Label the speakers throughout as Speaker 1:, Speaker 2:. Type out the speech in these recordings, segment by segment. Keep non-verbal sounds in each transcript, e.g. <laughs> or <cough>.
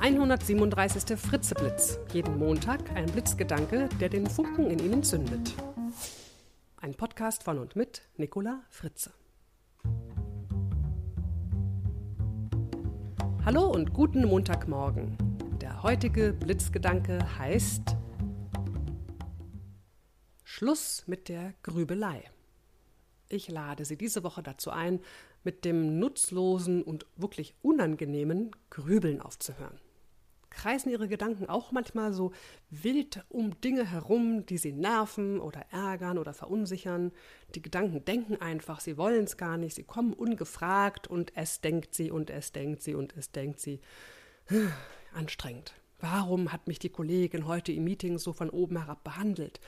Speaker 1: Der 137. Fritzeblitz. Jeden Montag ein Blitzgedanke, der den Funken in Ihnen zündet. Ein Podcast von und mit Nicola Fritze. Hallo und guten Montagmorgen. Der heutige Blitzgedanke heißt Schluss mit der Grübelei. Ich lade Sie diese Woche dazu ein, mit dem nutzlosen und wirklich unangenehmen Grübeln aufzuhören. Kreisen Ihre Gedanken auch manchmal so wild um Dinge herum, die Sie nerven oder ärgern oder verunsichern? Die Gedanken denken einfach, sie wollen es gar nicht, sie kommen ungefragt und es denkt sie und es denkt sie und es denkt sie. <sighs> Anstrengend. Warum hat mich die Kollegin heute im Meeting so von oben herab behandelt?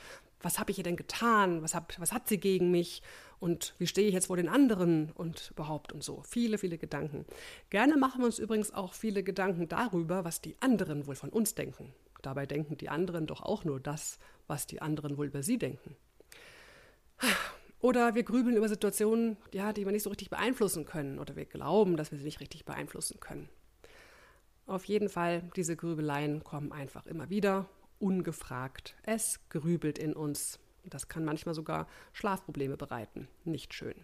Speaker 1: was habe ich ihr denn getan? Was, hab, was hat sie gegen mich? Und wie stehe ich jetzt vor den anderen? Und überhaupt und so. Viele, viele Gedanken. Gerne machen wir uns übrigens auch viele Gedanken darüber, was die anderen wohl von uns denken. Dabei denken die anderen doch auch nur das, was die anderen wohl über sie denken. Oder wir grübeln über Situationen, ja, die wir nicht so richtig beeinflussen können. Oder wir glauben, dass wir sie nicht richtig beeinflussen können. Auf jeden Fall, diese Grübeleien kommen einfach immer wieder ungefragt. Es grübelt in uns. Das kann manchmal sogar Schlafprobleme bereiten. Nicht schön.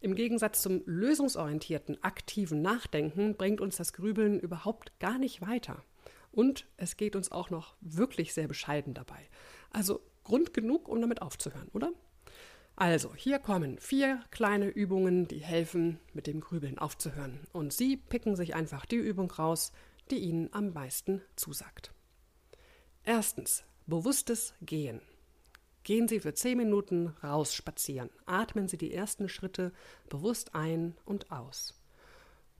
Speaker 1: Im Gegensatz zum lösungsorientierten, aktiven Nachdenken bringt uns das Grübeln überhaupt gar nicht weiter. Und es geht uns auch noch wirklich sehr bescheiden dabei. Also Grund genug, um damit aufzuhören, oder? Also, hier kommen vier kleine Übungen, die helfen, mit dem Grübeln aufzuhören. Und Sie picken sich einfach die Übung raus, die Ihnen am meisten zusagt. Erstens, bewusstes Gehen. Gehen Sie für zehn Minuten raus spazieren. Atmen Sie die ersten Schritte bewusst ein und aus.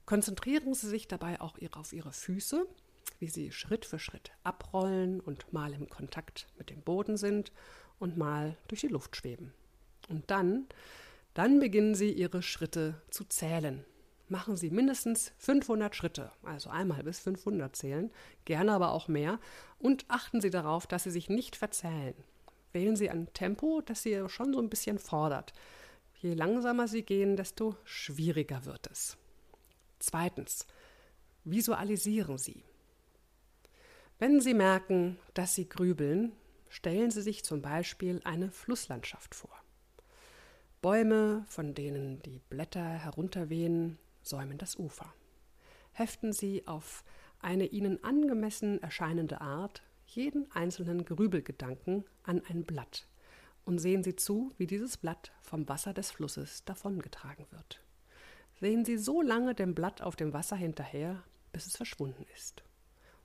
Speaker 1: Konzentrieren Sie sich dabei auch auf Ihre Füße, wie sie Schritt für Schritt abrollen und mal im Kontakt mit dem Boden sind und mal durch die Luft schweben. Und dann, dann beginnen Sie Ihre Schritte zu zählen machen Sie mindestens 500 Schritte, also einmal bis 500 zählen, gerne aber auch mehr, und achten Sie darauf, dass Sie sich nicht verzählen. Wählen Sie ein Tempo, das Sie schon so ein bisschen fordert. Je langsamer Sie gehen, desto schwieriger wird es. Zweitens, visualisieren Sie. Wenn Sie merken, dass Sie grübeln, stellen Sie sich zum Beispiel eine Flusslandschaft vor. Bäume, von denen die Blätter herunterwehen, säumen das Ufer. Heften Sie auf eine Ihnen angemessen erscheinende Art jeden einzelnen Grübelgedanken an ein Blatt und sehen Sie zu, wie dieses Blatt vom Wasser des Flusses davongetragen wird. Sehen Sie so lange dem Blatt auf dem Wasser hinterher, bis es verschwunden ist.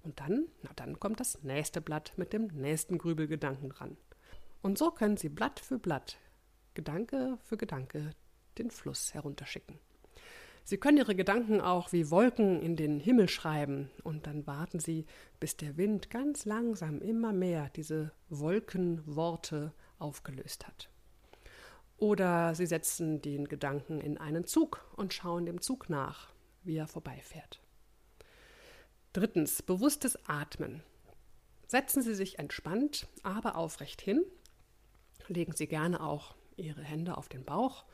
Speaker 1: Und dann, na dann kommt das nächste Blatt mit dem nächsten Grübelgedanken dran. Und so können Sie Blatt für Blatt, Gedanke für Gedanke den Fluss herunterschicken. Sie können Ihre Gedanken auch wie Wolken in den Himmel schreiben und dann warten Sie, bis der Wind ganz langsam immer mehr diese Wolkenworte aufgelöst hat. Oder Sie setzen den Gedanken in einen Zug und schauen dem Zug nach, wie er vorbeifährt. Drittens, bewusstes Atmen. Setzen Sie sich entspannt, aber aufrecht hin. Legen Sie gerne auch Ihre Hände auf den Bauch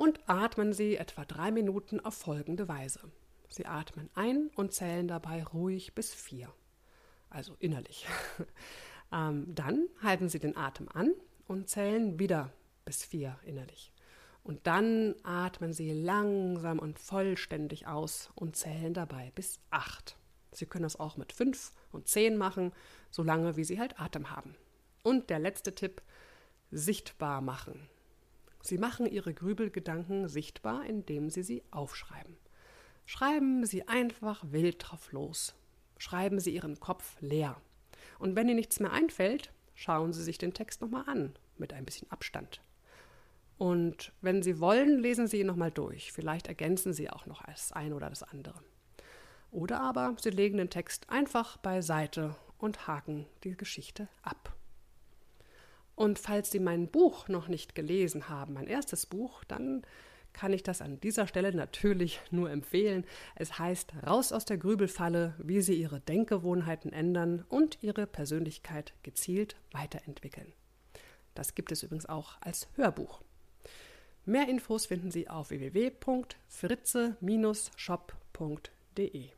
Speaker 1: und atmen Sie etwa drei Minuten auf folgende Weise. Sie atmen ein und zählen dabei ruhig bis vier, also innerlich. <laughs> ähm, dann halten Sie den Atem an und zählen wieder bis vier innerlich. Und dann atmen Sie langsam und vollständig aus und zählen dabei bis acht. Sie können das auch mit fünf und zehn machen, solange wie Sie halt Atem haben. Und der letzte Tipp, sichtbar machen. Sie machen Ihre Grübelgedanken sichtbar, indem Sie sie aufschreiben. Schreiben Sie einfach wild drauf los. Schreiben Sie Ihren Kopf leer. Und wenn Ihnen nichts mehr einfällt, schauen Sie sich den Text nochmal an, mit ein bisschen Abstand. Und wenn Sie wollen, lesen Sie ihn nochmal durch. Vielleicht ergänzen Sie auch noch das eine oder das andere. Oder aber Sie legen den Text einfach beiseite und haken die Geschichte ab. Und falls Sie mein Buch noch nicht gelesen haben, mein erstes Buch, dann kann ich das an dieser Stelle natürlich nur empfehlen. Es heißt Raus aus der Grübelfalle, wie Sie Ihre Denkgewohnheiten ändern und Ihre Persönlichkeit gezielt weiterentwickeln. Das gibt es übrigens auch als Hörbuch. Mehr Infos finden Sie auf www.fritze-shop.de.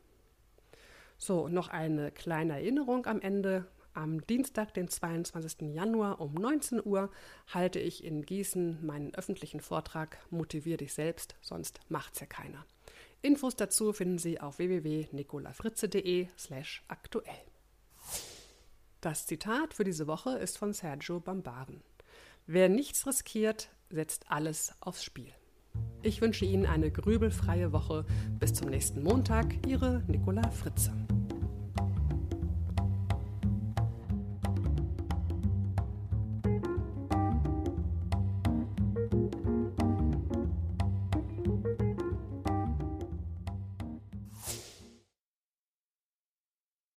Speaker 1: So, noch eine kleine Erinnerung am Ende. Am Dienstag, den 22. Januar um 19 Uhr halte ich in Gießen meinen öffentlichen Vortrag Motivier dich selbst, sonst macht's ja keiner. Infos dazu finden Sie auf www.nicolafritze.de aktuell. Das Zitat für diese Woche ist von Sergio Bambaren. Wer nichts riskiert, setzt alles aufs Spiel. Ich wünsche Ihnen eine grübelfreie Woche. Bis zum nächsten Montag, Ihre Nicola Fritze.